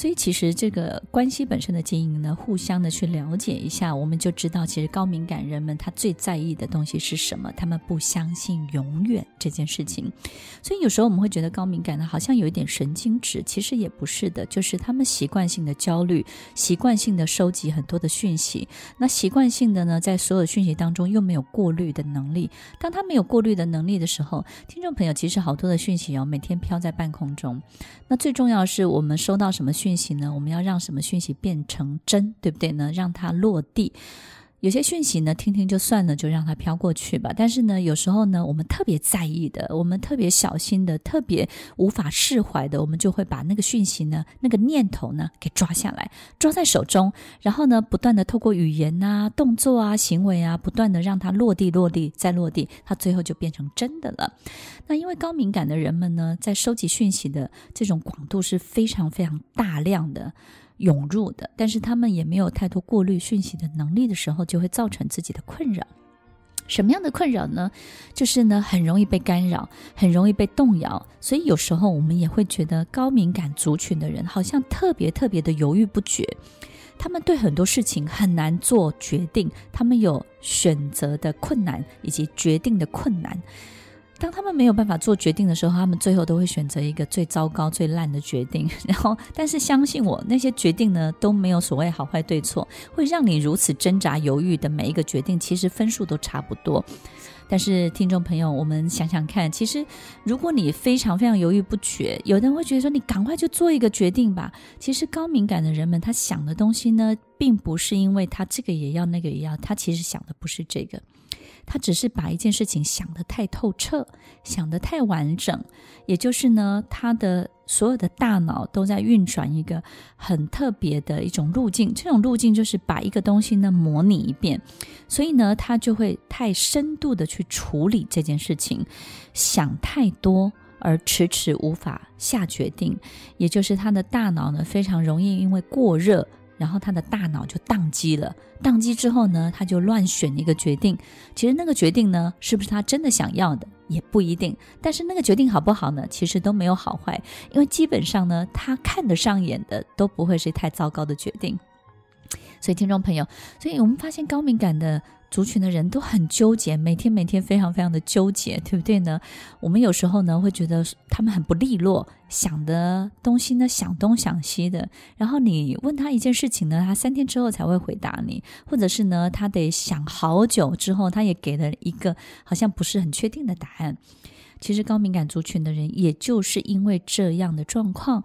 所以其实这个关系本身的经营呢，互相的去了解一下，我们就知道，其实高敏感人们他最在意的东西是什么？他们不相信永远这件事情。所以有时候我们会觉得高敏感呢，好像有一点神经质，其实也不是的，就是他们习惯性的焦虑，习惯性的收集很多的讯息，那习惯性的呢，在所有讯息当中又没有过滤的能力。当他没有过滤的能力的时候，听众朋友，其实好多的讯息哦，每天飘在半空中。那最重要是，我们收到什么讯讯息呢？我们要让什么讯息变成真，对不对呢？让它落地。有些讯息呢，听听就算了，就让它飘过去吧。但是呢，有时候呢，我们特别在意的，我们特别小心的，特别无法释怀的，我们就会把那个讯息呢，那个念头呢，给抓下来，抓在手中，然后呢，不断的透过语言啊、动作啊、行为啊，不断的让它落地、落地再落地，它最后就变成真的了。那因为高敏感的人们呢，在收集讯息的这种广度是非常非常大量的。涌入的，但是他们也没有太多过滤讯息的能力的时候，就会造成自己的困扰。什么样的困扰呢？就是呢，很容易被干扰，很容易被动摇。所以有时候我们也会觉得高敏感族群的人好像特别特别的犹豫不决，他们对很多事情很难做决定，他们有选择的困难以及决定的困难。当他们没有办法做决定的时候，他们最后都会选择一个最糟糕、最烂的决定。然后，但是相信我，那些决定呢，都没有所谓好坏对错，会让你如此挣扎犹豫的每一个决定，其实分数都差不多。但是，听众朋友，我们想想看，其实如果你非常非常犹豫不决，有的人会觉得说，你赶快就做一个决定吧。其实高敏感的人们，他想的东西呢，并不是因为他这个也要，那个也要，他其实想的不是这个。他只是把一件事情想得太透彻，想得太完整，也就是呢，他的所有的大脑都在运转一个很特别的一种路径。这种路径就是把一个东西呢模拟一遍，所以呢，他就会太深度的去处理这件事情，想太多而迟迟无法下决定，也就是他的大脑呢非常容易因为过热。然后他的大脑就宕机了，宕机之后呢，他就乱选一个决定。其实那个决定呢，是不是他真的想要的也不一定。但是那个决定好不好呢？其实都没有好坏，因为基本上呢，他看得上眼的都不会是太糟糕的决定。所以听众朋友，所以我们发现高敏感的。族群的人都很纠结，每天每天非常非常的纠结，对不对呢？我们有时候呢会觉得他们很不利落，想的东西呢想东想西的。然后你问他一件事情呢，他三天之后才会回答你，或者是呢他得想好久之后，他也给了一个好像不是很确定的答案。其实高敏感族群的人，也就是因为这样的状况。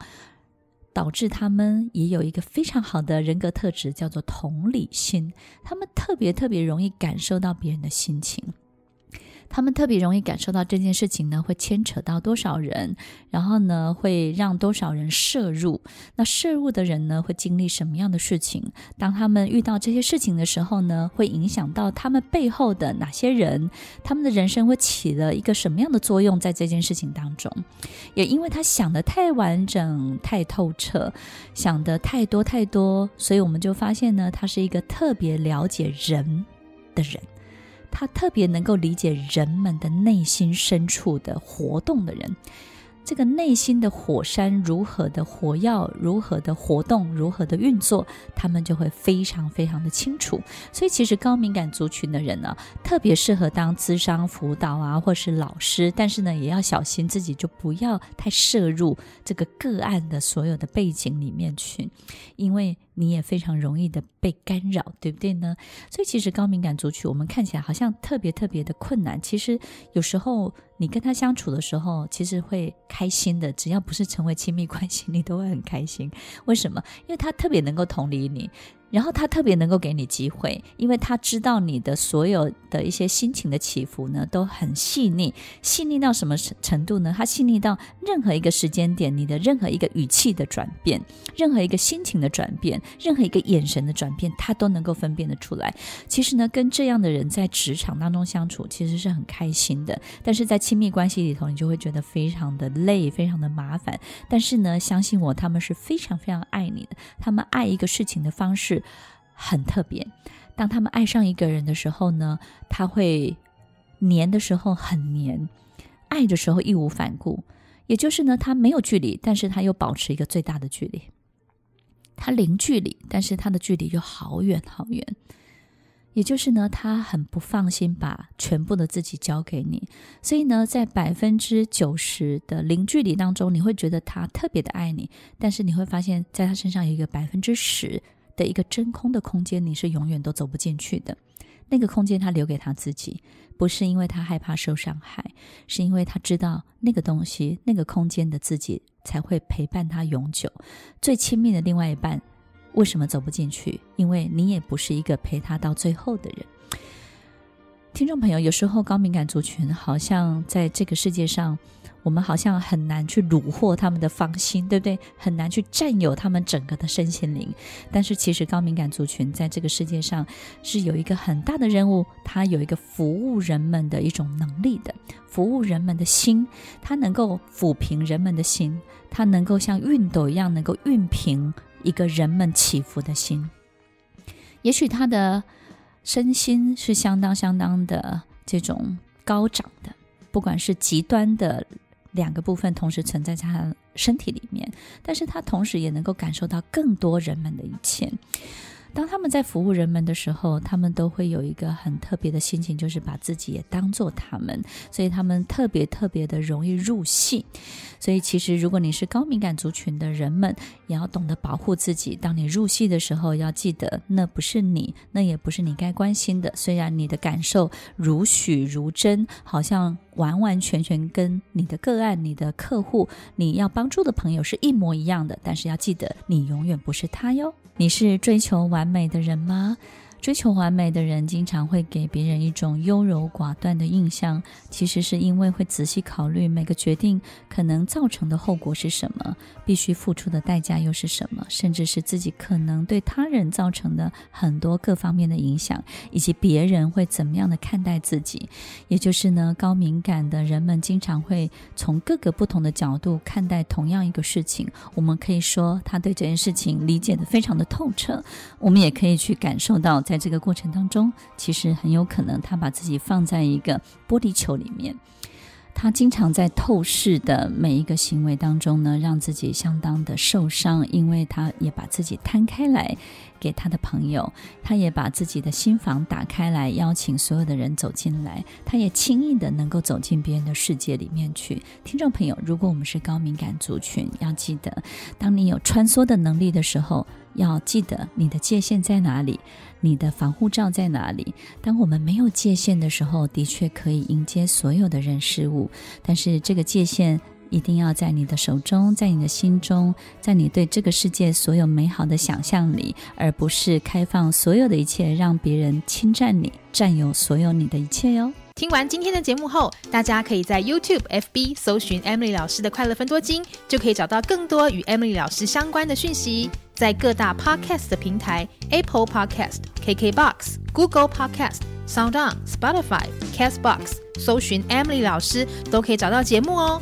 导致他们也有一个非常好的人格特质，叫做同理心。他们特别特别容易感受到别人的心情。他们特别容易感受到这件事情呢，会牵扯到多少人，然后呢，会让多少人摄入。那摄入的人呢，会经历什么样的事情？当他们遇到这些事情的时候呢，会影响到他们背后的哪些人？他们的人生会起了一个什么样的作用在这件事情当中？也因为他想得太完整、太透彻，想得太多太多，所以我们就发现呢，他是一个特别了解人的人。他特别能够理解人们的内心深处的活动的人。这个内心的火山如何的火药，如何的活动，如何的运作，他们就会非常非常的清楚。所以，其实高敏感族群的人呢，特别适合当咨商辅导啊，或是老师。但是呢，也要小心自己，就不要太摄入这个个案的所有的背景里面去，因为你也非常容易的被干扰，对不对呢？所以，其实高敏感族群，我们看起来好像特别特别的困难。其实有时候。你跟他相处的时候，其实会开心的。只要不是成为亲密关系，你都会很开心。为什么？因为他特别能够同理你。然后他特别能够给你机会，因为他知道你的所有的一些心情的起伏呢，都很细腻，细腻到什么程度呢？他细腻到任何一个时间点，你的任何一个语气的转变，任何一个心情的转变，任何一个眼神的转变，他都能够分辨得出来。其实呢，跟这样的人在职场当中相处，其实是很开心的。但是在亲密关系里头，你就会觉得非常的累，非常的麻烦。但是呢，相信我，他们是非常非常爱你的。他们爱一个事情的方式。很特别，当他们爱上一个人的时候呢，他会黏的时候很黏，爱的时候义无反顾。也就是呢，他没有距离，但是他又保持一个最大的距离。他零距离，但是他的距离又好远好远。也就是呢，他很不放心把全部的自己交给你，所以呢，在百分之九十的零距离当中，你会觉得他特别的爱你，但是你会发现在他身上有一个百分之十的一个真空的空间，你是永远都走不进去的。那个空间他留给他自己，不是因为他害怕受伤害，是因为他知道那个东西、那个空间的自己才会陪伴他永久。最亲密的另外一半。为什么走不进去？因为你也不是一个陪他到最后的人。听众朋友，有时候高敏感族群好像在这个世界上，我们好像很难去虏获他们的芳心，对不对？很难去占有他们整个的身心灵。但是其实高敏感族群在这个世界上是有一个很大的任务，它有一个服务人们的一种能力的，服务人们的心，它能够抚平人们的心，它能够像熨斗一样能够熨平。一个人们起伏的心，也许他的身心是相当相当的这种高涨的，不管是极端的两个部分同时存在在他身体里面，但是他同时也能够感受到更多人们的一切。当他们在服务人们的时候，他们都会有一个很特别的心情，就是把自己也当做他们，所以他们特别特别的容易入戏。所以，其实如果你是高敏感族群的人们，也要懂得保护自己。当你入戏的时候，要记得那不是你，那也不是你该关心的。虽然你的感受如许如真，好像完完全全跟你的个案、你的客户、你要帮助的朋友是一模一样的，但是要记得，你永远不是他哟。你是追求完美的人吗？追求完美的人经常会给别人一种优柔寡断的印象，其实是因为会仔细考虑每个决定可能造成的后果是什么，必须付出的代价又是什么，甚至是自己可能对他人造成的很多各方面的影响，以及别人会怎么样的看待自己。也就是呢，高敏感的人们经常会从各个不同的角度看待同样一个事情。我们可以说他对这件事情理解得非常的透彻，我们也可以去感受到。在这个过程当中，其实很有可能他把自己放在一个玻璃球里面，他经常在透视的每一个行为当中呢，让自己相当的受伤，因为他也把自己摊开来给他的朋友，他也把自己的心房打开来，邀请所有的人走进来，他也轻易的能够走进别人的世界里面去。听众朋友，如果我们是高敏感族群，要记得，当你有穿梭的能力的时候，要记得你的界限在哪里。你的防护罩在哪里？当我们没有界限的时候，的确可以迎接所有的人事物，但是这个界限一定要在你的手中，在你的心中，在你对这个世界所有美好的想象里，而不是开放所有的一切，让别人侵占你、占有所有你的一切哟。听完今天的节目后，大家可以在 YouTube、FB 搜寻 Emily 老师的快乐分多金，就可以找到更多与 Emily 老师相关的讯息。在各大 Podcast 的平台，Apple Podcast、KKBox、Google Podcast、SoundOn、Spotify、Castbox，搜寻 Emily 老师都可以找到节目哦。